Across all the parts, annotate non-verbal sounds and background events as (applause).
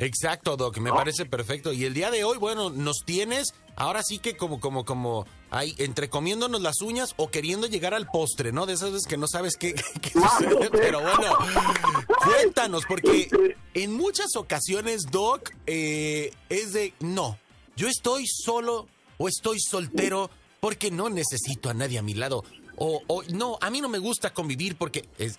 Exacto, Doc, me parece perfecto. Y el día de hoy, bueno, nos tienes ahora sí que como, como, como, ahí, entre comiéndonos las uñas o queriendo llegar al postre, ¿no? De esas veces que no sabes qué, (laughs) qué sucede, pero bueno, cuéntanos, porque en muchas ocasiones, Doc, eh, es de, no, yo estoy solo o estoy soltero porque no necesito a nadie a mi lado. O, o no, a mí no me gusta convivir porque es,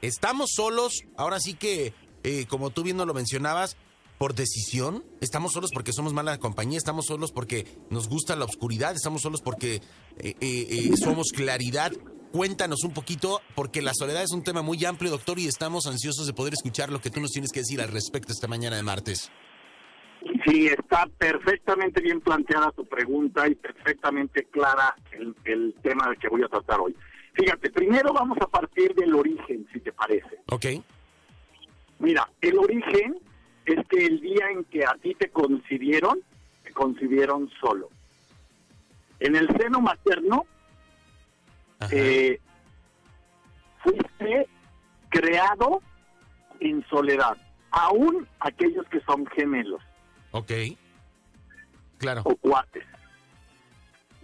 estamos solos, ahora sí que eh, como tú bien lo mencionabas, por decisión, estamos solos porque somos mala compañía, estamos solos porque nos gusta la oscuridad, estamos solos porque eh, eh, somos claridad. Cuéntanos un poquito, porque la soledad es un tema muy amplio, doctor, y estamos ansiosos de poder escuchar lo que tú nos tienes que decir al respecto esta mañana de martes. Sí, está perfectamente bien planteada tu pregunta y perfectamente clara el, el tema del que voy a tratar hoy. Fíjate, primero vamos a partir del origen, si te parece. Ok. Mira, el origen es que el día en que a ti te concibieron, te concibieron solo. En el seno materno, eh, fuiste creado en soledad, aún aquellos que son gemelos. Ok. Claro. O cuates.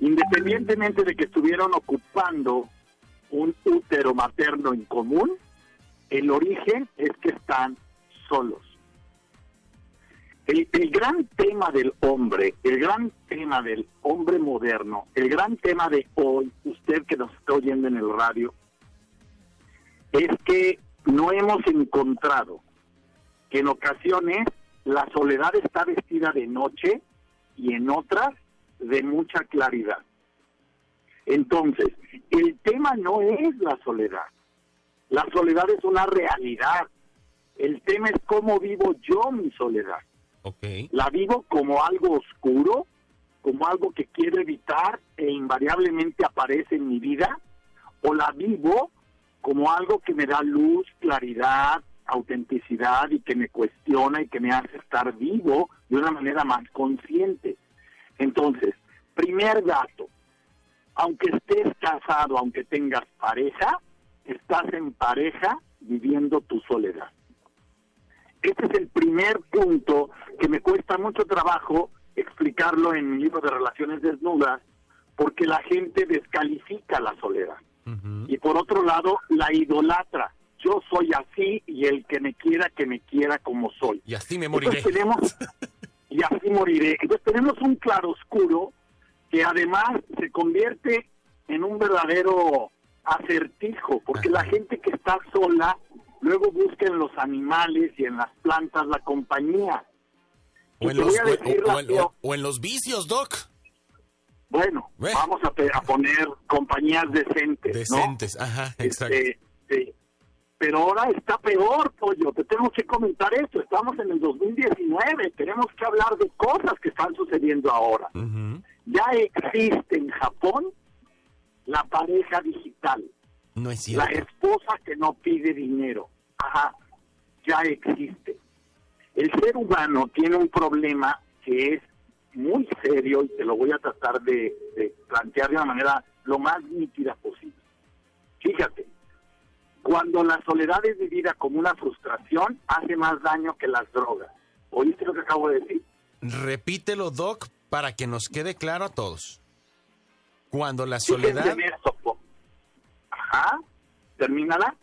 Independientemente de que estuvieron ocupando un útero materno en común, el origen es que están solos. El, gran tema del hombre, el gran tema del hombre moderno, el gran tema de hoy, usted que nos está oyendo en el radio, es que no hemos encontrado que en ocasiones la soledad está vestida de noche y en otras de mucha claridad. Entonces, el tema no es la soledad, la soledad es una realidad. El tema es cómo vivo yo mi soledad. La vivo como algo oscuro, como algo que quiero evitar e invariablemente aparece en mi vida, o la vivo como algo que me da luz, claridad, autenticidad y que me cuestiona y que me hace estar vivo de una manera más consciente. Entonces, primer dato, aunque estés casado, aunque tengas pareja, estás en pareja viviendo tu soledad. Este es el primer punto que me cuesta mucho trabajo explicarlo en mi libro de Relaciones Desnudas, porque la gente descalifica la soledad. Y por otro lado, la idolatra. Yo soy así y el que me quiera, que me quiera como soy. Y así me moriré. tenemos, (laughs) y así moriré. Entonces tenemos un claroscuro que además se convierte en un verdadero acertijo, porque la gente que está sola luego busca en los animales y en las plantas la compañía. O en, los, vicios, Doc. Bueno, vamos a, poner compañías decentes. Decentes, ajá, exacto. Este, pero ahora está peor, pollo. Te tengo que comentar esto. Estamos en el 2019. Tenemos que hablar de cosas que están sucediendo ahora. Ya existe en Japón la pareja digital. No es cierto. La esposa que no pide dinero. Ajá, ya existe. El ser humano tiene un problema que es muy serio y te lo voy a tratar de, plantear de una manera lo más nítida posible. Fíjate, cuando la soledad es vivida como una frustración, hace más daño que las drogas. ¿Oíste lo que acabo de decir? Repítelo, Doc, para que nos quede claro a todos. Cuando la soledad... Ajá, termínala.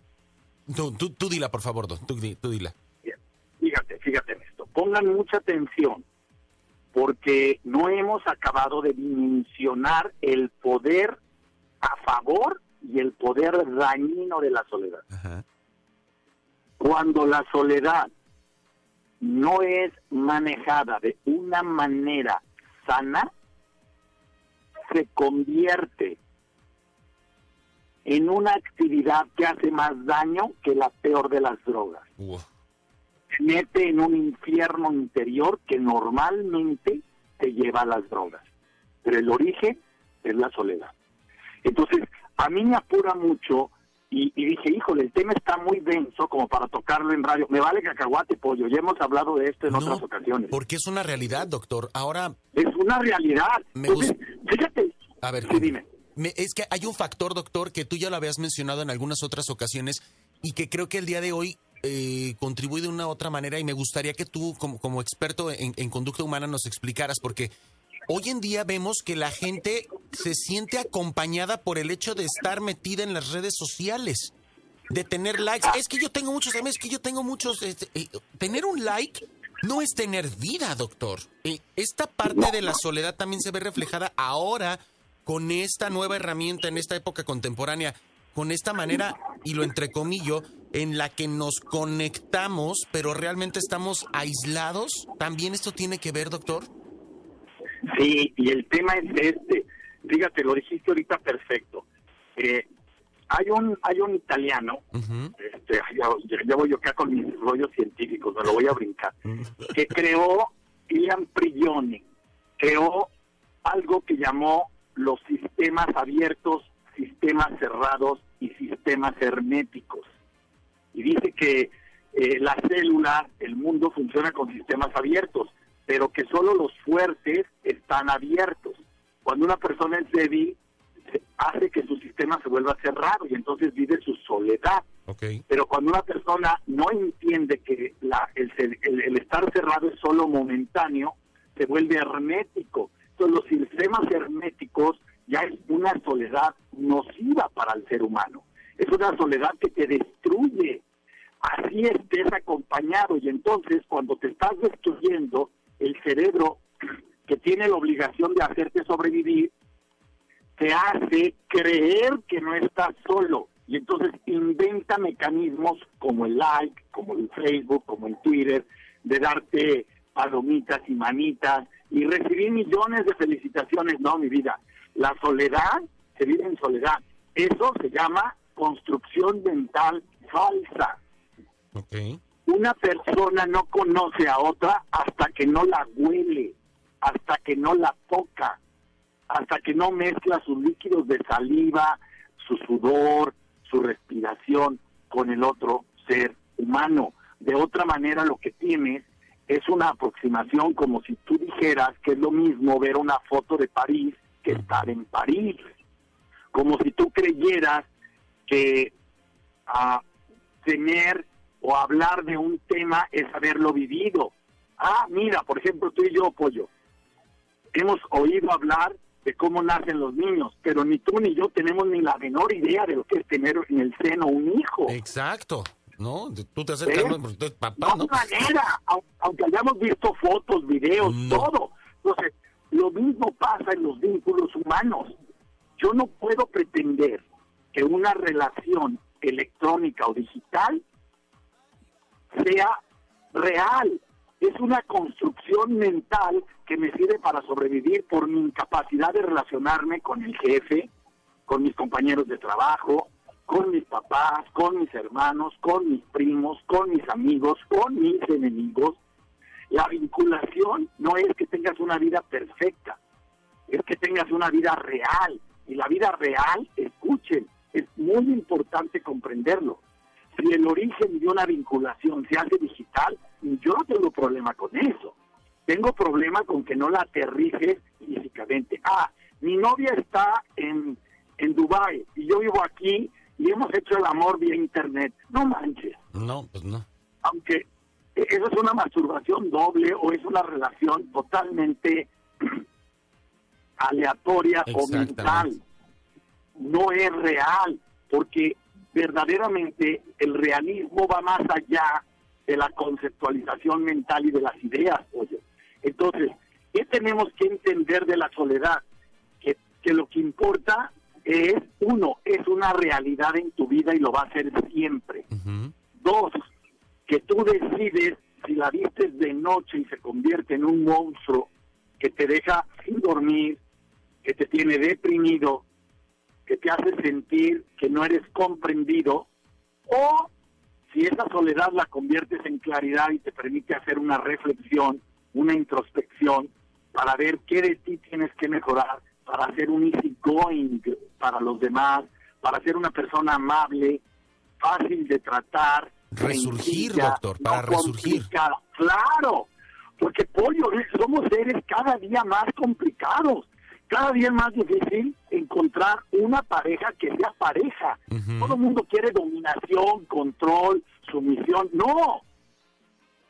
Tú, tú, dila, por favor, tú, tú dila. Fíjate, fíjate en esto. Pongan mucha atención, porque no hemos acabado de dimensionar el poder a favor y el poder dañino de la soledad. Cuando la soledad no es manejada de una manera sana, se convierte en una actividad que hace más daño que la peor de las drogas. Se mete en un infierno interior que normalmente te lleva a las drogas. Pero el origen es la soledad. Entonces, a mí me apura mucho y, dije, híjole, el tema está muy denso como para tocarlo en radio. Me vale cacahuate, pollo. Ya hemos hablado de esto en otras ocasiones. Porque es una realidad, doctor. Ahora... Es una realidad. fíjate. A ver, dime. Es que hay un factor, doctor, que tú ya lo habías mencionado en algunas otras ocasiones y que creo que el día de hoy eh, contribuye de una u otra manera y me gustaría que tú, como, como experto en, en conducta humana, nos explicaras, porque hoy en día vemos que la gente se siente acompañada por el hecho de estar metida en las redes sociales, de tener likes. Es que yo tengo muchos es que yo tengo muchos... este, eh, tener un like no es tener vida, doctor. Eh, esta parte de la soledad también se ve reflejada ahora con esta nueva herramienta en esta época contemporánea, con esta manera, y lo entrecomillo, en la que nos conectamos, pero realmente estamos aislados. ¿También esto tiene que ver, doctor? Sí, y el tema es este. Fíjate, lo dijiste ahorita perfecto. Eh, hay un hay un italiano, Ujú. este, ya voy yo acá con mis rollos científicos, me lo voy a brincar, (laughs) que creó Ian Prigioni, creó algo que llamó los sistemas abiertos, sistemas cerrados y sistemas herméticos. Y dice que eh, la célula, el mundo funciona con sistemas abiertos, pero que solo los fuertes están abiertos. Cuando una persona es débil, hace que su sistema se vuelva cerrado y entonces vive su soledad. Ok. Pero cuando una persona no entiende que la, el, ser- el- el estar cerrado es solo momentáneo, se vuelve hermético. Entonces los sistemas herméticos ya es una soledad nociva para el ser humano. Es una soledad que te destruye. Así estés acompañado y entonces cuando te estás destruyendo, el cerebro (clears throat) que tiene la obligación de hacerte sobrevivir, te hace creer que no estás solo y entonces inventa mecanismos como el like, como el Facebook, como el Twitter, de darte palomitas y manitas y recibir millones de felicitaciones. No, mi vida, la soledad se vive en soledad. Eso se llama construcción mental falsa. Ok. Una persona no conoce a otra hasta que no la huele, hasta que no la toca, hasta que no mezcla sus líquidos de saliva, su sudor, su respiración con el otro ser humano. De otra manera lo que tienes es una aproximación como si tú dijeras que es lo mismo ver una foto de París que estar en París. Como si tú creyeras que a tener o hablar de un tema es haberlo vivido. Ah, mira, por ejemplo, tú y yo, Pollo, hemos oído hablar de cómo nacen los niños, pero ni tú ni yo tenemos ni la menor idea de lo que es tener en el seno un hijo. Exacto. ¿No? Tú te acercas, ¿Eh? ¿no? Tú papá, No ¿no? manera, au- aunque hayamos visto fotos, videos, No. todo. Entonces, lo mismo pasa en los vínculos humanos. Yo no puedo pretender que una relación electrónica o digital sea real. Es una construcción mental que me sirve para sobrevivir por mi incapacidad de relacionarme con el jefe, con mis compañeros de trabajo, con mis papás, con mis hermanos, con mis primos, con mis amigos, con mis enemigos. La vinculación no es que tengas una vida perfecta, es que tengas una vida real. Y la vida real, escuchen, es muy importante comprenderlo. Si el origen de una vinculación se hace digital, yo no tengo problema con eso. Tengo problema con que no la aterrices físicamente. Ah, mi novia está en, en Dubái y yo vivo aquí y hemos hecho el amor vía internet. No manches No, pues no. aunque eso es una masturbación doble o es una relación totalmente (clears throat) aleatoria o mental. No es real, porque verdaderamente el realismo va más allá de la conceptualización mental y de las ideas, oye. Entonces, ¿qué tenemos que entender de la soledad? Que, que lo que importa es, uno, es una realidad en tu vida y lo va a ser siempre. Dos, que tú decides si la vistes de noche y se convierte en un monstruo que te deja sin dormir, que te tiene deprimido, que te hace sentir que no eres comprendido, o si esa soledad la conviertes en claridad y te permite hacer una reflexión, una introspección, para ver qué de ti tienes que mejorar, para ser un easy going para los demás, para ser una persona amable, fácil de tratar. Resurgir, sencilla, doctor, para resurgir. complicada. Claro, porque pollo, somos seres cada día más complicados. cada día es más difícil encontrar una pareja que sea pareja. Todo el mundo quiere dominación, control, sumisión. No.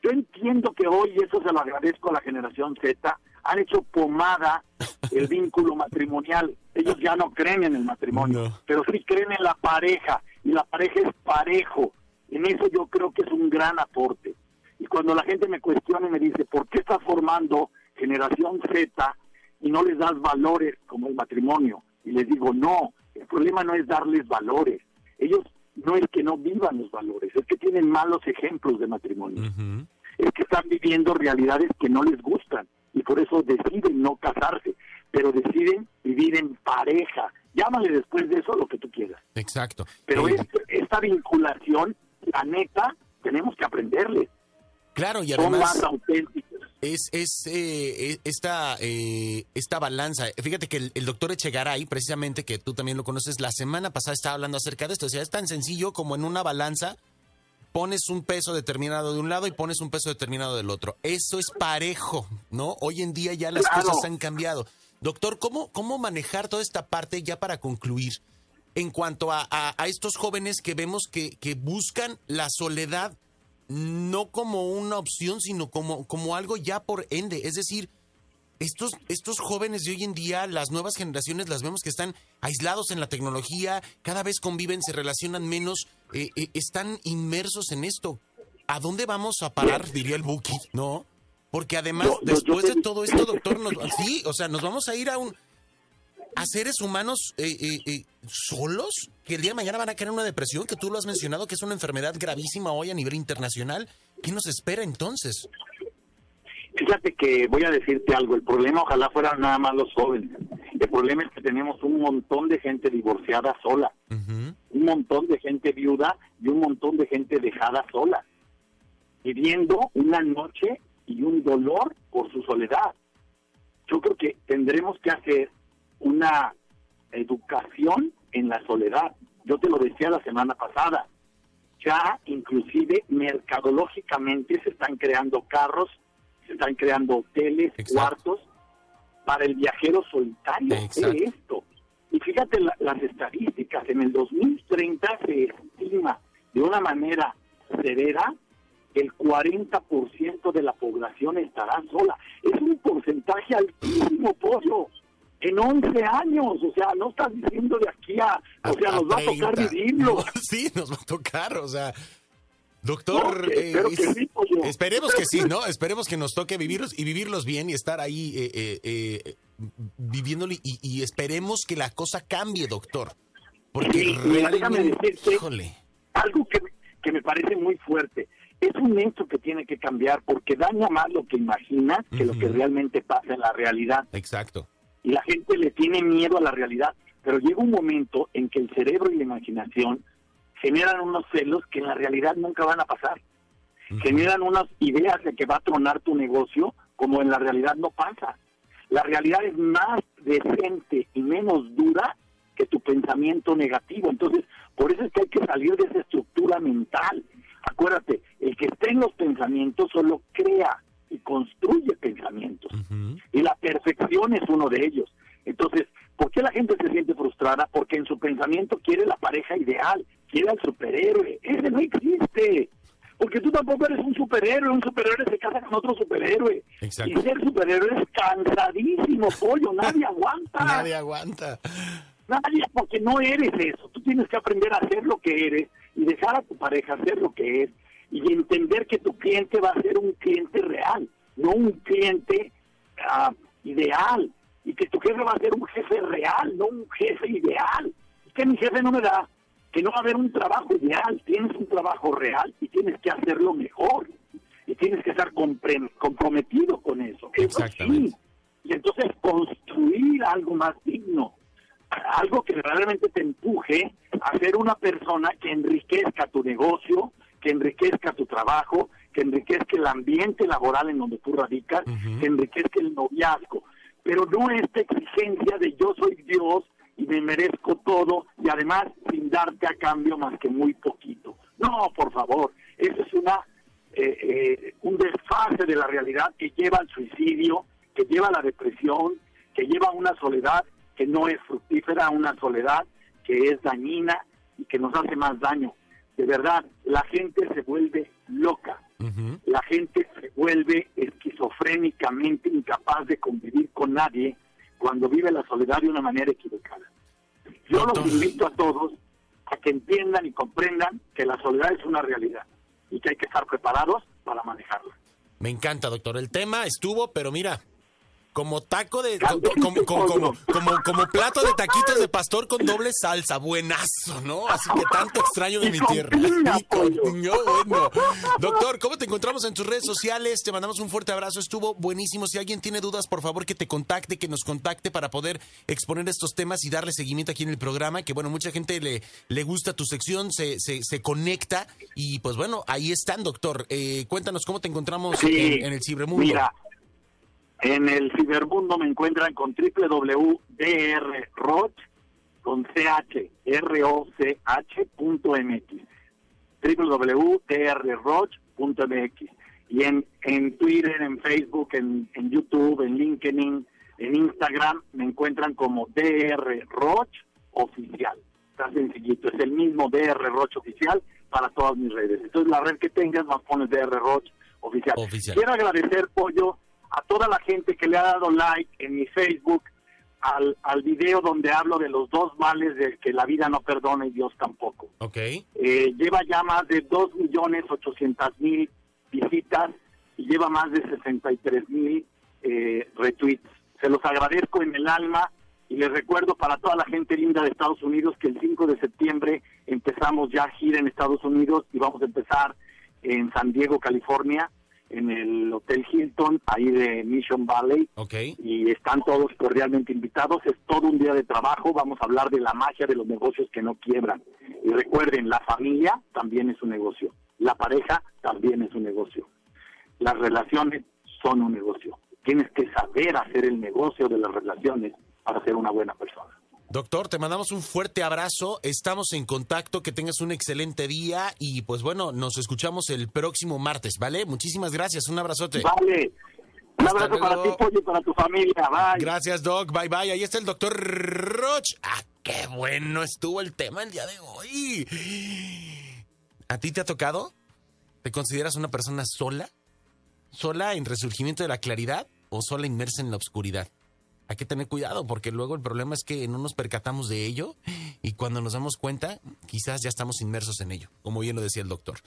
Yo entiendo que hoy, y eso se lo agradezco a la generación Z, han hecho pomada el vínculo matrimonial. Ellos ya no creen en el matrimonio, pero sí creen en la pareja. Y la pareja es parejo. En eso yo creo que es un gran aporte. Y cuando la gente me cuestiona y me dice, ¿por qué estás formando generación Z y no les das valores como el matrimonio. Y les digo, no, el problema no es darles valores. Ellos no es que no vivan los valores, es que tienen malos ejemplos de matrimonio. Es que están viviendo realidades que no les gustan por eso deciden no casarse, pero deciden vivir en pareja. Llámale después de eso lo que tú quieras. Exacto. Pero eh, esta vinculación, la neta, tenemos que aprenderle. Claro, y además... Son más auténticos es, es eh, esta, eh, esta balanza. Fíjate que el, doctor Echegaray, precisamente, que tú también lo conoces, la semana pasada estaba hablando acerca de esto. O sea, es tan sencillo como en una balanza pones un peso determinado de un lado y pones un peso determinado del otro. Eso es parejo, ¿no? Hoy en día ya las cosas han cambiado. Doctor, ¿cómo, ¿cómo manejar toda esta parte ya para concluir? En cuanto a, a, estos jóvenes que vemos que, que buscan la soledad no como una opción, sino como, como algo ya por ende. Es decir, estos, estos jóvenes de hoy en día, las nuevas generaciones, las vemos que están aislados en la tecnología, cada vez conviven, se relacionan menos, eh, eh, están inmersos en esto. ¿A dónde vamos a parar? Diría el Buki, ¿no? Porque además, después de todo esto, doctor, nos, sí, o sea, nos vamos a ir a un, a seres humanos eh, eh, eh, solos que el día de mañana van a caer en una depresión, que tú lo has mencionado, que es una enfermedad gravísima hoy a nivel internacional. ¿Qué nos espera entonces? Fíjate que voy a decirte algo, el problema ojalá fueran nada más los jóvenes. El problema es que tenemos un montón de gente divorciada sola, un montón de gente viuda y un montón de gente dejada sola, viviendo una noche y un dolor por su soledad. Yo creo que tendremos que hacer una educación en la soledad. Yo te lo decía la semana pasada. Ya inclusive mercadológicamente se están creando carros, se están creando hoteles, cuartos para el viajero solitario. de esto. Y fíjate las estadísticas, en el 2030 se estima de una manera severa el 40% de la población estará sola. Es un porcentaje altísimo, pollo en 11 años, o sea, no estás diciendo de aquí a, o sea, nos va a tocar vivirlo. (laughs) sí, nos va a tocar, o sea, doctor, eh, esperemos que sí, ¿no? Esperemos que nos toque vivirlos y vivirlos bien y estar ahí eh, eh, viviéndolo y, esperemos que la cosa cambie, doctor. Porque realmente, híjole. algo que, que me parece muy fuerte. Es un hecho que tiene que cambiar porque daña más lo que imaginas que lo que realmente pasa en la realidad. Exacto y la gente le tiene miedo a la realidad, pero llega un momento en que el cerebro y la imaginación generan unos celos que en la realidad nunca van a pasar. Generan unas ideas de que va a tronar tu negocio como en la realidad no pasa. La realidad es más decente y menos dura que tu pensamiento negativo. Entonces, por eso es que hay que salir de esa estructura mental. Acuérdate, el que esté en los pensamientos solo crea y construye pensamientos. Y la perfección es uno de ellos. Entonces, ¿por qué la gente se siente frustrada? Porque en su pensamiento quiere la pareja ideal, quiere al superhéroe. Ese no existe. Porque tú tampoco eres un superhéroe, un superhéroe se casa con otro superhéroe. Y ser superhéroe es cansadísimo, pollo, nadie aguanta. (laughs) Nadie aguanta. Nadie, porque no eres eso. Tú tienes que aprender a ser lo que eres y dejar a tu pareja ser lo que es y entender que tu cliente va a ser un cliente real, no un cliente ah, ideal, y que tu jefe va a ser un jefe real, no un jefe ideal. Es que mi jefe no me da, que no va a haber un trabajo ideal, tienes un trabajo real y tienes que hacerlo mejor, y tienes que estar comprometido con eso. Exactamente. Y entonces construir algo más digno, algo que realmente te empuje a ser una persona que enriquezca tu negocio, que enriquezca tu trabajo, que enriquezca el ambiente laboral en donde tú radicas, que enriquezca el noviazgo, pero no esta exigencia de yo soy Dios y me merezco todo y además sin darte a cambio más que muy poquito. No, por favor, eso es una eh, eh, un desfase de la realidad que lleva al suicidio, que lleva a la depresión, que lleva a una soledad que no es fructífera, una soledad que es dañina y que nos hace más daño. De verdad, la gente se vuelve loca, la gente se vuelve esquizofrénicamente incapaz de convivir con nadie cuando vive la soledad de una manera equivocada. Yo los invito a todos a que entiendan y comprendan que la soledad es una realidad y que hay que estar preparados para manejarla. Me encanta, doctor. El tema estuvo, pero mira, como taco de como, como, como, plato de taquitos de pastor con doble salsa, buenazo, ¿no? Así que tanto extraño de mi tierra. Doctor, ¿cómo te encontramos en tus redes sociales? Te mandamos un fuerte abrazo, estuvo buenísimo. Si alguien tiene dudas, por favor que te contacte, que nos contacte para poder exponer estos temas y darle seguimiento aquí en el programa. Que bueno, mucha gente le, le gusta tu sección, se, se, se conecta y pues bueno, ahí están, doctor. Eh, cuéntanos cómo te encontramos en, en, el cibermundo. Mira, en el cibermundo me encuentran con www.drroch, con ch, r o c h punto mx, www.drroch.mx y en, en Twitter, en Facebook, en, en YouTube, en LinkedIn, en Instagram me encuentran como DR Roch Oficial. Está sencillito, es el mismo DR Roch Oficial para todas mis redes. Entonces la red que tengas más pones DR Roch Oficial. Oficial. Quiero agradecer, Pollo, a toda la gente que le ha dado like en mi Facebook al, al video donde hablo de los dos males de que la vida no perdona y Dios tampoco. Ok. Eh, lleva ya más de 2.800.000 visitas y lleva más de 63.000 eh, retweets. Se los agradezco en el alma y les recuerdo para toda la gente linda de Estados Unidos que el 5 de septiembre empezamos ya gira en Estados Unidos y vamos a empezar en San Diego, California en el Hotel Hilton, ahí de Mission Valley. Okay. Y están todos cordialmente invitados. Es todo un día de trabajo. Vamos a hablar de la magia de los negocios que no quiebran. Y recuerden, la familia también es un negocio. La pareja también es un negocio. Las relaciones son un negocio. Tienes que saber hacer el negocio de las relaciones para ser una buena persona. Doctor, te mandamos un fuerte abrazo, estamos en contacto, que tengas un excelente día y pues bueno, nos escuchamos el próximo martes, ¿vale? Muchísimas gracias, un abrazote. Vale. Un abrazo para ti, Pollo, y para tu familia. Bye. Gracias, Doc. Bye, bye. Ahí está el doctor Roch. Ah, qué bueno estuvo el tema el día de hoy. ¿A ti te ha tocado? ¿Te consideras una persona sola? ¿Sola en resurgimiento de la claridad o sola inmersa en la oscuridad? Hay que tener cuidado porque luego el problema es que no nos percatamos de ello y cuando nos damos cuenta quizás ya estamos inmersos en ello, como bien lo decía el doctor.